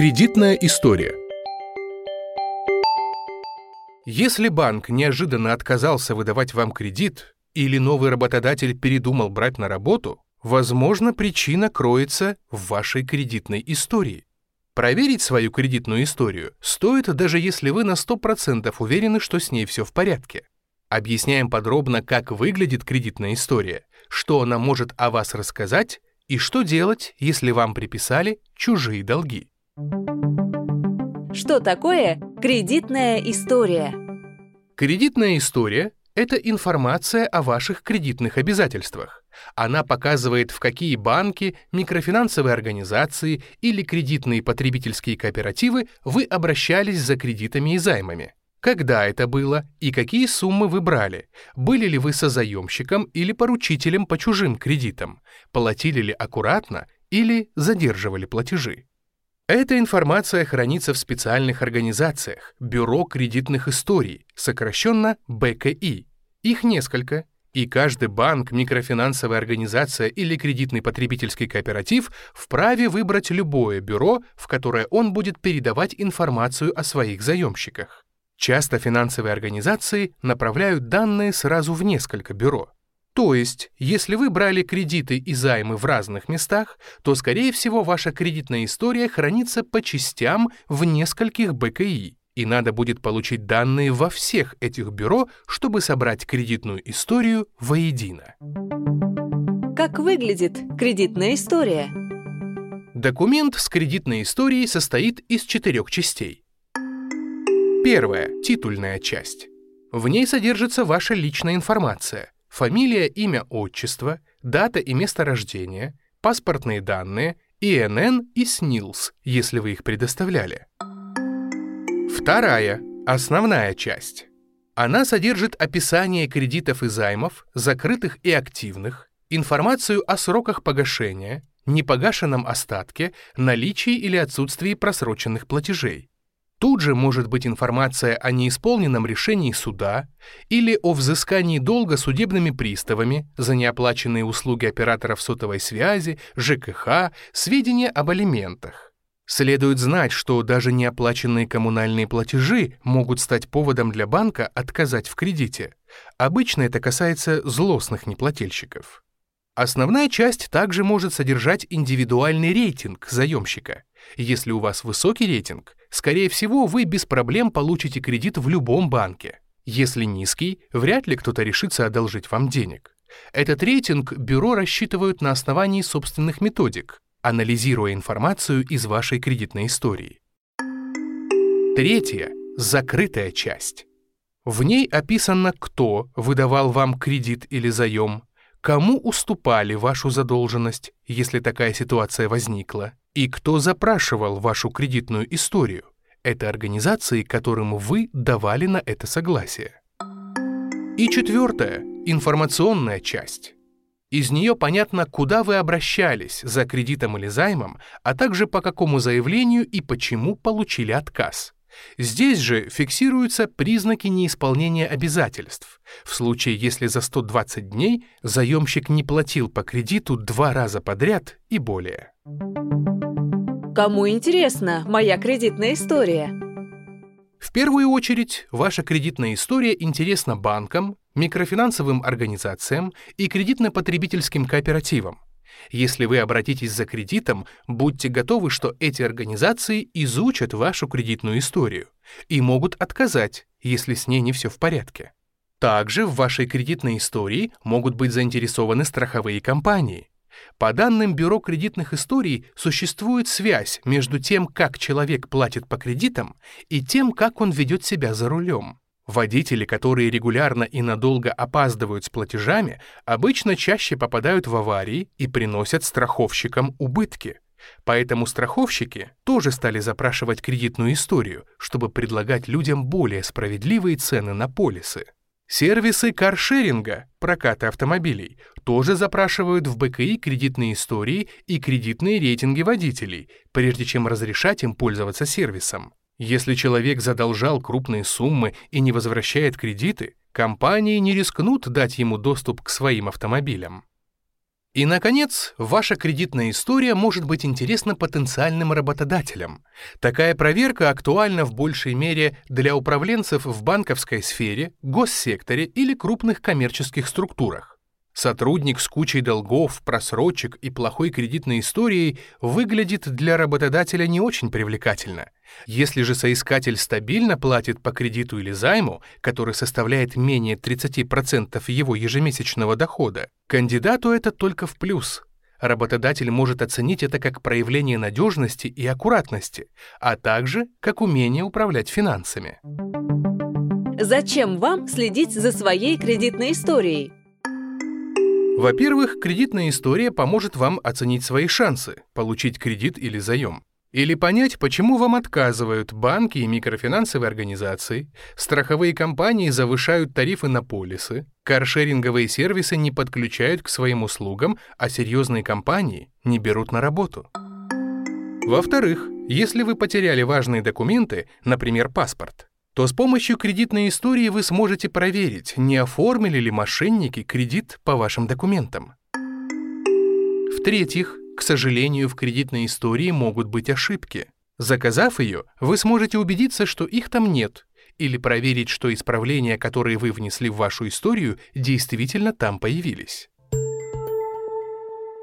Кредитная история Если банк неожиданно отказался выдавать вам кредит или новый работодатель передумал брать на работу, возможно, причина кроется в вашей кредитной истории. Проверить свою кредитную историю стоит, даже если вы на 100% уверены, что с ней все в порядке. Объясняем подробно, как выглядит кредитная история, что она может о вас рассказать и что делать, если вам приписали чужие долги. Что такое кредитная история? Кредитная история – это информация о ваших кредитных обязательствах. Она показывает, в какие банки, микрофинансовые организации или кредитные потребительские кооперативы вы обращались за кредитами и займами. Когда это было и какие суммы вы брали? Были ли вы созаемщиком или поручителем по чужим кредитам? Платили ли аккуратно или задерживали платежи? Эта информация хранится в специальных организациях Бюро кредитных историй, сокращенно БКИ. Их несколько, и каждый банк, микрофинансовая организация или кредитный потребительский кооператив вправе выбрать любое бюро, в которое он будет передавать информацию о своих заемщиках. Часто финансовые организации направляют данные сразу в несколько бюро. То есть, если вы брали кредиты и займы в разных местах, то, скорее всего, ваша кредитная история хранится по частям в нескольких БКИ, и надо будет получить данные во всех этих бюро, чтобы собрать кредитную историю воедино. Как выглядит кредитная история? Документ с кредитной историей состоит из четырех частей. Первая – титульная часть. В ней содержится ваша личная информация – фамилия, имя, отчество, дата и место рождения, паспортные данные, ИНН и СНИЛС, если вы их предоставляли. Вторая – основная часть. Она содержит описание кредитов и займов, закрытых и активных, информацию о сроках погашения, непогашенном остатке, наличии или отсутствии просроченных платежей. Тут же может быть информация о неисполненном решении суда или о взыскании долга судебными приставами за неоплаченные услуги операторов сотовой связи, ЖКХ, сведения об алиментах. Следует знать, что даже неоплаченные коммунальные платежи могут стать поводом для банка отказать в кредите. Обычно это касается злостных неплательщиков. Основная часть также может содержать индивидуальный рейтинг заемщика. Если у вас высокий рейтинг, скорее всего, вы без проблем получите кредит в любом банке. Если низкий, вряд ли кто-то решится одолжить вам денег. Этот рейтинг бюро рассчитывают на основании собственных методик, анализируя информацию из вашей кредитной истории. Третья – закрытая часть. В ней описано, кто выдавал вам кредит или заем, кому уступали вашу задолженность, если такая ситуация возникла, и кто запрашивал вашу кредитную историю. Это организации, которым вы давали на это согласие. И четвертое – информационная часть. Из нее понятно, куда вы обращались за кредитом или займом, а также по какому заявлению и почему получили отказ. Здесь же фиксируются признаки неисполнения обязательств. В случае, если за 120 дней заемщик не платил по кредиту два раза подряд и более. Кому интересна моя кредитная история? В первую очередь, ваша кредитная история интересна банкам, микрофинансовым организациям и кредитно-потребительским кооперативам. Если вы обратитесь за кредитом, будьте готовы, что эти организации изучат вашу кредитную историю и могут отказать, если с ней не все в порядке. Также в вашей кредитной истории могут быть заинтересованы страховые компании. По данным Бюро кредитных историй, существует связь между тем, как человек платит по кредитам, и тем, как он ведет себя за рулем. Водители, которые регулярно и надолго опаздывают с платежами, обычно чаще попадают в аварии и приносят страховщикам убытки. Поэтому страховщики тоже стали запрашивать кредитную историю, чтобы предлагать людям более справедливые цены на полисы. Сервисы каршеринга, проката автомобилей, тоже запрашивают в БКИ кредитные истории и кредитные рейтинги водителей, прежде чем разрешать им пользоваться сервисом. Если человек задолжал крупные суммы и не возвращает кредиты, компании не рискнут дать ему доступ к своим автомобилям. И, наконец, ваша кредитная история может быть интересна потенциальным работодателям. Такая проверка актуальна в большей мере для управленцев в банковской сфере, госсекторе или крупных коммерческих структурах. Сотрудник с кучей долгов, просрочек и плохой кредитной историей выглядит для работодателя не очень привлекательно. Если же соискатель стабильно платит по кредиту или займу, который составляет менее 30% его ежемесячного дохода, кандидату это только в плюс. Работодатель может оценить это как проявление надежности и аккуратности, а также как умение управлять финансами. Зачем вам следить за своей кредитной историей? Во-первых, кредитная история поможет вам оценить свои шансы, получить кредит или заем. Или понять, почему вам отказывают банки и микрофинансовые организации, страховые компании завышают тарифы на полисы, каршеринговые сервисы не подключают к своим услугам, а серьезные компании не берут на работу. Во-вторых, если вы потеряли важные документы, например, паспорт, то с помощью кредитной истории вы сможете проверить, не оформили ли мошенники кредит по вашим документам. В-третьих, к сожалению, в кредитной истории могут быть ошибки. Заказав ее, вы сможете убедиться, что их там нет, или проверить, что исправления, которые вы внесли в вашу историю, действительно там появились.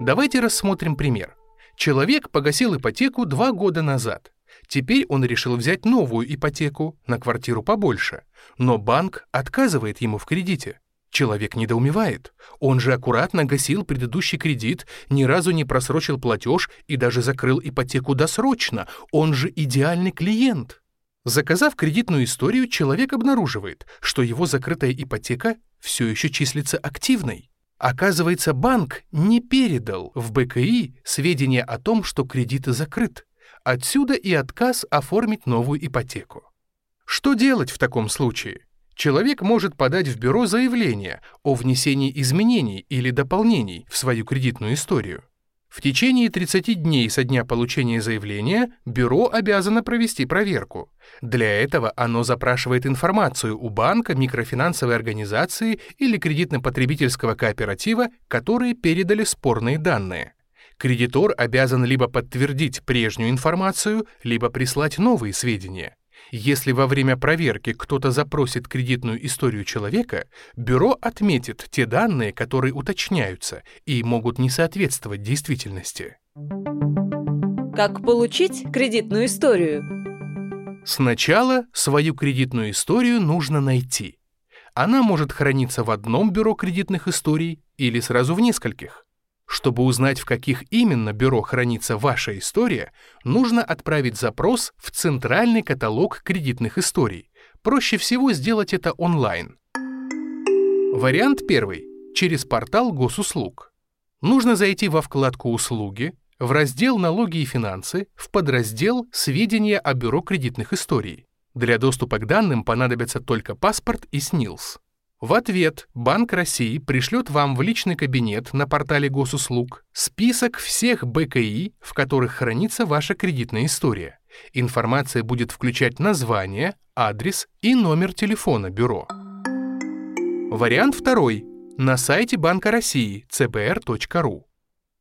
Давайте рассмотрим пример. Человек погасил ипотеку два года назад. Теперь он решил взять новую ипотеку на квартиру побольше, но банк отказывает ему в кредите. Человек недоумевает. Он же аккуратно гасил предыдущий кредит, ни разу не просрочил платеж и даже закрыл ипотеку досрочно. Он же идеальный клиент. Заказав кредитную историю, человек обнаруживает, что его закрытая ипотека все еще числится активной. Оказывается, банк не передал в БКИ сведения о том, что кредит закрыт. Отсюда и отказ оформить новую ипотеку. Что делать в таком случае? Человек может подать в бюро заявление о внесении изменений или дополнений в свою кредитную историю. В течение 30 дней со дня получения заявления бюро обязано провести проверку. Для этого оно запрашивает информацию у банка, микрофинансовой организации или кредитно-потребительского кооператива, которые передали спорные данные. Кредитор обязан либо подтвердить прежнюю информацию, либо прислать новые сведения. Если во время проверки кто-то запросит кредитную историю человека, бюро отметит те данные, которые уточняются и могут не соответствовать действительности. Как получить кредитную историю? Сначала свою кредитную историю нужно найти. Она может храниться в одном бюро кредитных историй или сразу в нескольких. Чтобы узнать, в каких именно бюро хранится ваша история, нужно отправить запрос в Центральный каталог кредитных историй. Проще всего сделать это онлайн. Вариант первый. Через портал госуслуг. Нужно зайти во вкладку «Услуги», в раздел «Налоги и финансы», в подраздел «Сведения о бюро кредитных историй». Для доступа к данным понадобятся только паспорт и СНИЛС. В ответ Банк России пришлет вам в личный кабинет на портале госуслуг список всех БКИ, в которых хранится ваша кредитная история. Информация будет включать название, адрес и номер телефона бюро. Вариант второй. На сайте Банка России cbr.ru.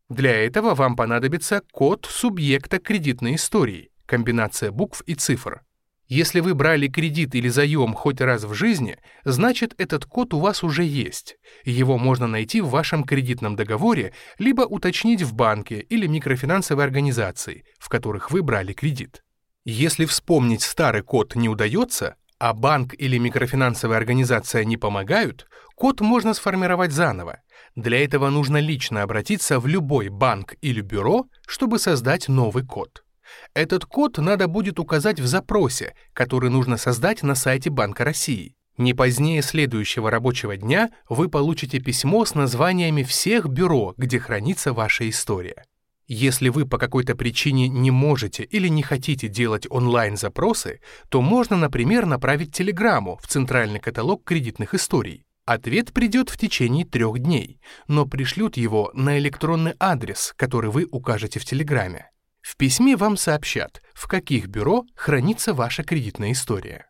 Для этого вам понадобится код субъекта кредитной истории, комбинация букв и цифр. Если вы брали кредит или заем хоть раз в жизни, значит этот код у вас уже есть. Его можно найти в вашем кредитном договоре, либо уточнить в банке или микрофинансовой организации, в которых вы брали кредит. Если вспомнить старый код не удается, а банк или микрофинансовая организация не помогают, код можно сформировать заново. Для этого нужно лично обратиться в любой банк или бюро, чтобы создать новый код. Этот код надо будет указать в запросе, который нужно создать на сайте Банка России. Не позднее следующего рабочего дня вы получите письмо с названиями всех бюро, где хранится ваша история. Если вы по какой-то причине не можете или не хотите делать онлайн-запросы, то можно, например, направить телеграмму в центральный каталог кредитных историй. Ответ придет в течение трех дней, но пришлют его на электронный адрес, который вы укажете в телеграмме. В письме вам сообщат, в каких бюро хранится ваша кредитная история.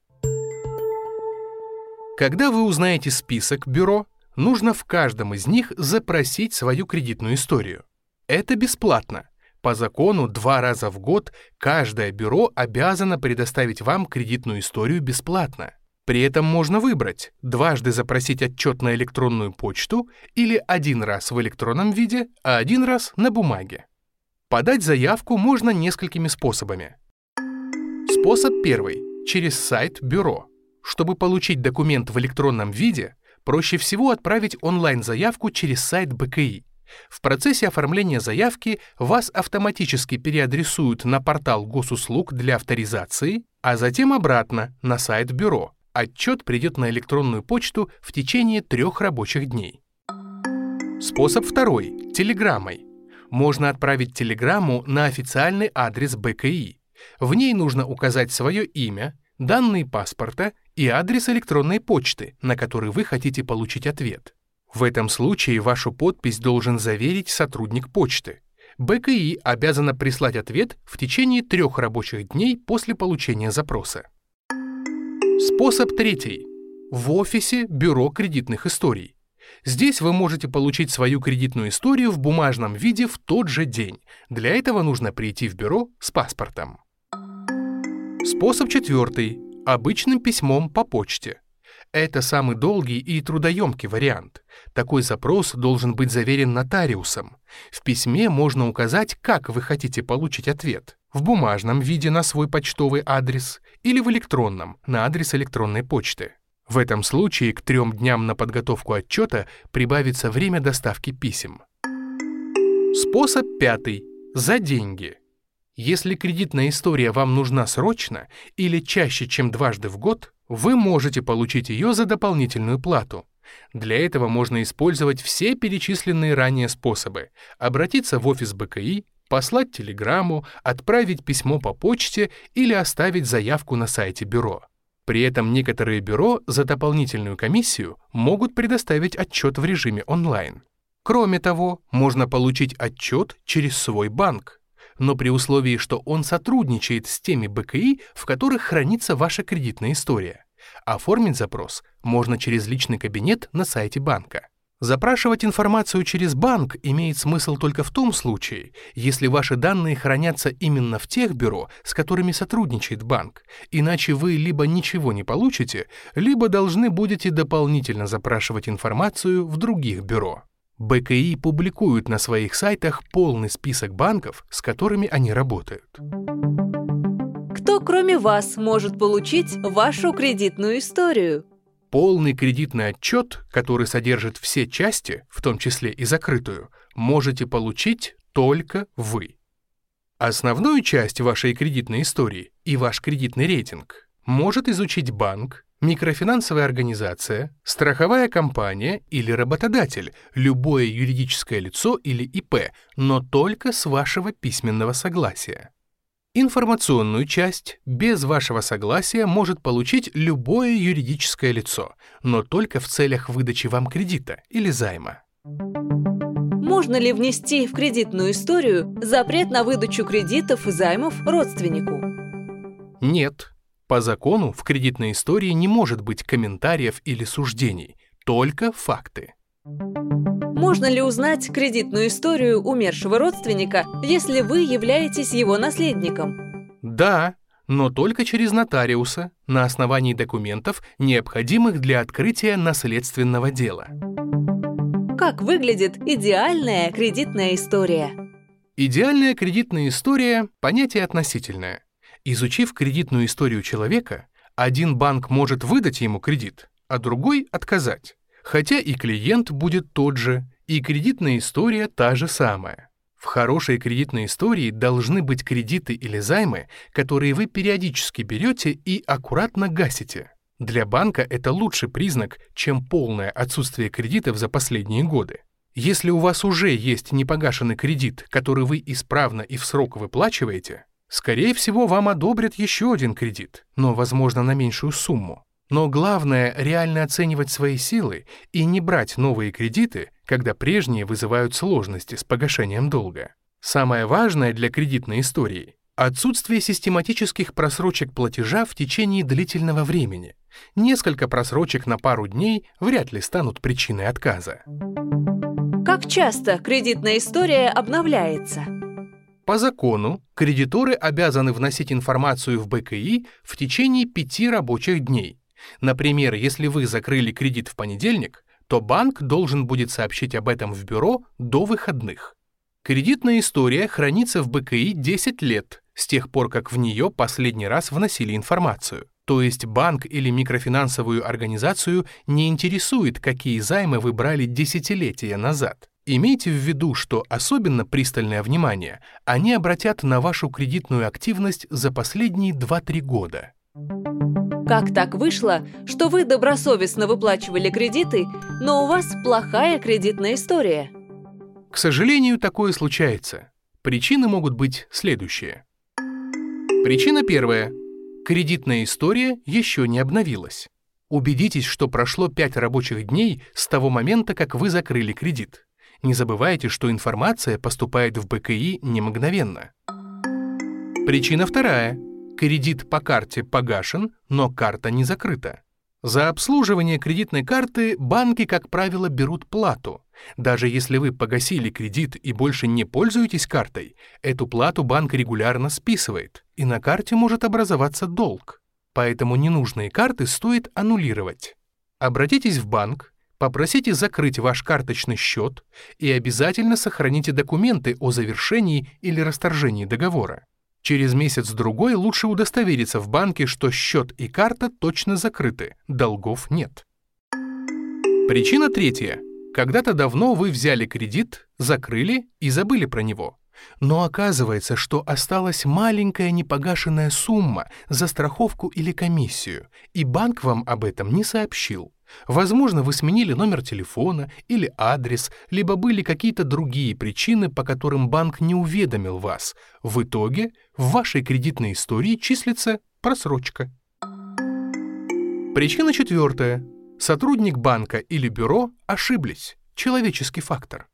Когда вы узнаете список бюро, нужно в каждом из них запросить свою кредитную историю. Это бесплатно. По закону два раза в год каждое бюро обязано предоставить вам кредитную историю бесплатно. При этом можно выбрать дважды запросить отчет на электронную почту или один раз в электронном виде, а один раз на бумаге. Подать заявку можно несколькими способами. Способ первый – через сайт бюро. Чтобы получить документ в электронном виде, проще всего отправить онлайн-заявку через сайт БКИ. В процессе оформления заявки вас автоматически переадресуют на портал госуслуг для авторизации, а затем обратно на сайт бюро. Отчет придет на электронную почту в течение трех рабочих дней. Способ второй – телеграммой. Можно отправить телеграмму на официальный адрес БКИ. В ней нужно указать свое имя, данные паспорта и адрес электронной почты, на который вы хотите получить ответ. В этом случае вашу подпись должен заверить сотрудник почты. БКИ обязана прислать ответ в течение трех рабочих дней после получения запроса. Способ третий. В офисе Бюро кредитных историй. Здесь вы можете получить свою кредитную историю в бумажном виде в тот же день. Для этого нужно прийти в бюро с паспортом. Способ четвертый. Обычным письмом по почте. Это самый долгий и трудоемкий вариант. Такой запрос должен быть заверен нотариусом. В письме можно указать, как вы хотите получить ответ. В бумажном виде на свой почтовый адрес или в электронном, на адрес электронной почты. В этом случае к трем дням на подготовку отчета прибавится время доставки писем. Способ пятый. За деньги. Если кредитная история вам нужна срочно или чаще, чем дважды в год, вы можете получить ее за дополнительную плату. Для этого можно использовать все перечисленные ранее способы. Обратиться в офис БКИ, послать телеграмму, отправить письмо по почте или оставить заявку на сайте бюро. При этом некоторые бюро за дополнительную комиссию могут предоставить отчет в режиме онлайн. Кроме того, можно получить отчет через свой банк, но при условии, что он сотрудничает с теми БКИ, в которых хранится ваша кредитная история. Оформить запрос можно через личный кабинет на сайте банка. Запрашивать информацию через банк имеет смысл только в том случае, если ваши данные хранятся именно в тех бюро, с которыми сотрудничает банк, иначе вы либо ничего не получите, либо должны будете дополнительно запрашивать информацию в других бюро. БКИ публикуют на своих сайтах полный список банков, с которыми они работают. Кто, кроме вас, может получить вашу кредитную историю? Полный кредитный отчет, который содержит все части, в том числе и закрытую, можете получить только вы. Основную часть вашей кредитной истории и ваш кредитный рейтинг может изучить банк, микрофинансовая организация, страховая компания или работодатель, любое юридическое лицо или ИП, но только с вашего письменного согласия. Информационную часть без вашего согласия может получить любое юридическое лицо, но только в целях выдачи вам кредита или займа. Можно ли внести в кредитную историю запрет на выдачу кредитов и займов родственнику? Нет, по закону в кредитной истории не может быть комментариев или суждений, только факты. Можно ли узнать кредитную историю умершего родственника, если вы являетесь его наследником? Да, но только через нотариуса, на основании документов, необходимых для открытия наследственного дела. Как выглядит идеальная кредитная история? Идеальная кредитная история – понятие относительное – Изучив кредитную историю человека, один банк может выдать ему кредит, а другой — отказать. Хотя и клиент будет тот же, и кредитная история та же самая. В хорошей кредитной истории должны быть кредиты или займы, которые вы периодически берете и аккуратно гасите. Для банка это лучший признак, чем полное отсутствие кредитов за последние годы. Если у вас уже есть непогашенный кредит, который вы исправно и в срок выплачиваете, Скорее всего, вам одобрят еще один кредит, но, возможно, на меньшую сумму. Но главное — реально оценивать свои силы и не брать новые кредиты, когда прежние вызывают сложности с погашением долга. Самое важное для кредитной истории — Отсутствие систематических просрочек платежа в течение длительного времени. Несколько просрочек на пару дней вряд ли станут причиной отказа. Как часто кредитная история обновляется? По закону, кредиторы обязаны вносить информацию в БКИ в течение пяти рабочих дней. Например, если вы закрыли кредит в понедельник, то банк должен будет сообщить об этом в бюро до выходных. Кредитная история хранится в БКИ 10 лет, с тех пор, как в нее последний раз вносили информацию. То есть банк или микрофинансовую организацию не интересует, какие займы вы брали десятилетия назад. Имейте в виду, что особенно пристальное внимание они обратят на вашу кредитную активность за последние 2-3 года. Как так вышло, что вы добросовестно выплачивали кредиты, но у вас плохая кредитная история? К сожалению, такое случается. Причины могут быть следующие. Причина первая. Кредитная история еще не обновилась. Убедитесь, что прошло 5 рабочих дней с того момента, как вы закрыли кредит. Не забывайте, что информация поступает в БКИ не мгновенно. Причина вторая. Кредит по карте погашен, но карта не закрыта. За обслуживание кредитной карты банки, как правило, берут плату. Даже если вы погасили кредит и больше не пользуетесь картой, эту плату банк регулярно списывает, и на карте может образоваться долг. Поэтому ненужные карты стоит аннулировать. Обратитесь в банк, попросите закрыть ваш карточный счет и обязательно сохраните документы о завершении или расторжении договора. Через месяц-другой лучше удостовериться в банке, что счет и карта точно закрыты, долгов нет. Причина третья. Когда-то давно вы взяли кредит, закрыли и забыли про него. Но оказывается, что осталась маленькая непогашенная сумма за страховку или комиссию, и банк вам об этом не сообщил. Возможно, вы сменили номер телефона или адрес, либо были какие-то другие причины, по которым банк не уведомил вас. В итоге в вашей кредитной истории числится просрочка. Причина четвертая. Сотрудник банка или бюро ошиблись. Человеческий фактор.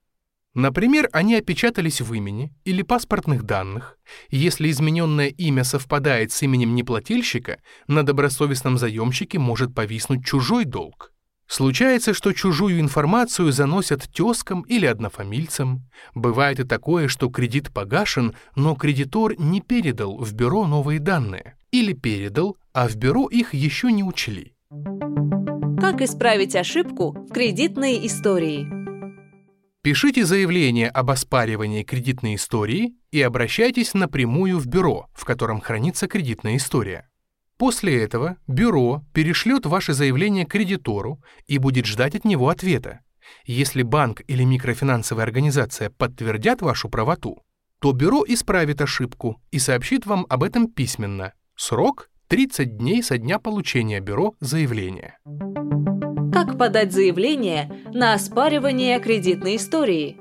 Например, они опечатались в имени или паспортных данных. Если измененное имя совпадает с именем неплательщика, на добросовестном заемщике может повиснуть чужой долг. Случается, что чужую информацию заносят тезкам или однофамильцам. Бывает и такое, что кредит погашен, но кредитор не передал в бюро новые данные. Или передал, а в бюро их еще не учли. Как исправить ошибку в кредитной истории? Пишите заявление об оспаривании кредитной истории и обращайтесь напрямую в бюро, в котором хранится кредитная история. После этого бюро перешлет ваше заявление кредитору и будет ждать от него ответа. Если банк или микрофинансовая организация подтвердят вашу правоту, то бюро исправит ошибку и сообщит вам об этом письменно. Срок 30 дней со дня получения бюро заявления. Как подать заявление на оспаривание кредитной истории?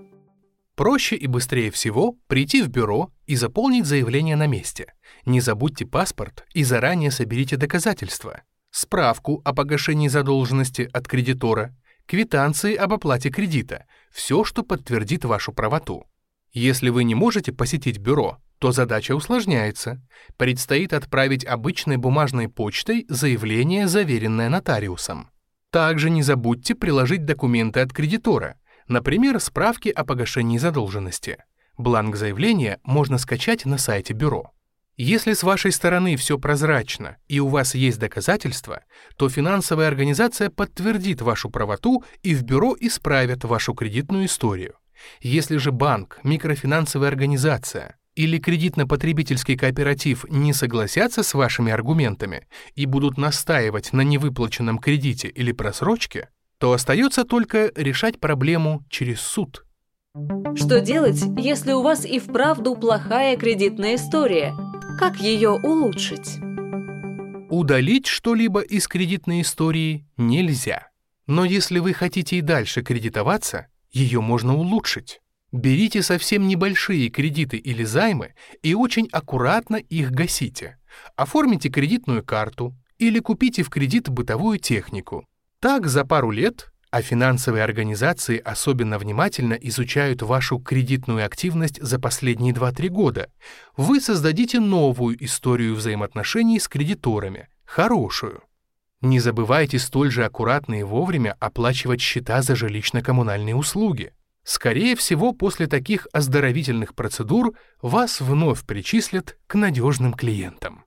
Проще и быстрее всего прийти в бюро и заполнить заявление на месте. Не забудьте паспорт и заранее соберите доказательства. Справку о погашении задолженности от кредитора, квитанции об оплате кредита, все, что подтвердит вашу правоту. Если вы не можете посетить бюро, то задача усложняется. Предстоит отправить обычной бумажной почтой заявление, заверенное нотариусом. Также не забудьте приложить документы от кредитора, например, справки о погашении задолженности. Бланк заявления можно скачать на сайте бюро. Если с вашей стороны все прозрачно и у вас есть доказательства, то финансовая организация подтвердит вашу правоту и в бюро исправят вашу кредитную историю. Если же банк, микрофинансовая организация или кредитно-потребительский кооператив не согласятся с вашими аргументами и будут настаивать на невыплаченном кредите или просрочке, то остается только решать проблему через суд. Что делать, если у вас и вправду плохая кредитная история? Как ее улучшить? Удалить что-либо из кредитной истории нельзя. Но если вы хотите и дальше кредитоваться, ее можно улучшить. Берите совсем небольшие кредиты или займы и очень аккуратно их гасите. Оформите кредитную карту или купите в кредит бытовую технику. Так за пару лет а финансовые организации особенно внимательно изучают вашу кредитную активность за последние 2-3 года, вы создадите новую историю взаимоотношений с кредиторами, хорошую. Не забывайте столь же аккуратно и вовремя оплачивать счета за жилищно-коммунальные услуги. Скорее всего, после таких оздоровительных процедур вас вновь причислят к надежным клиентам.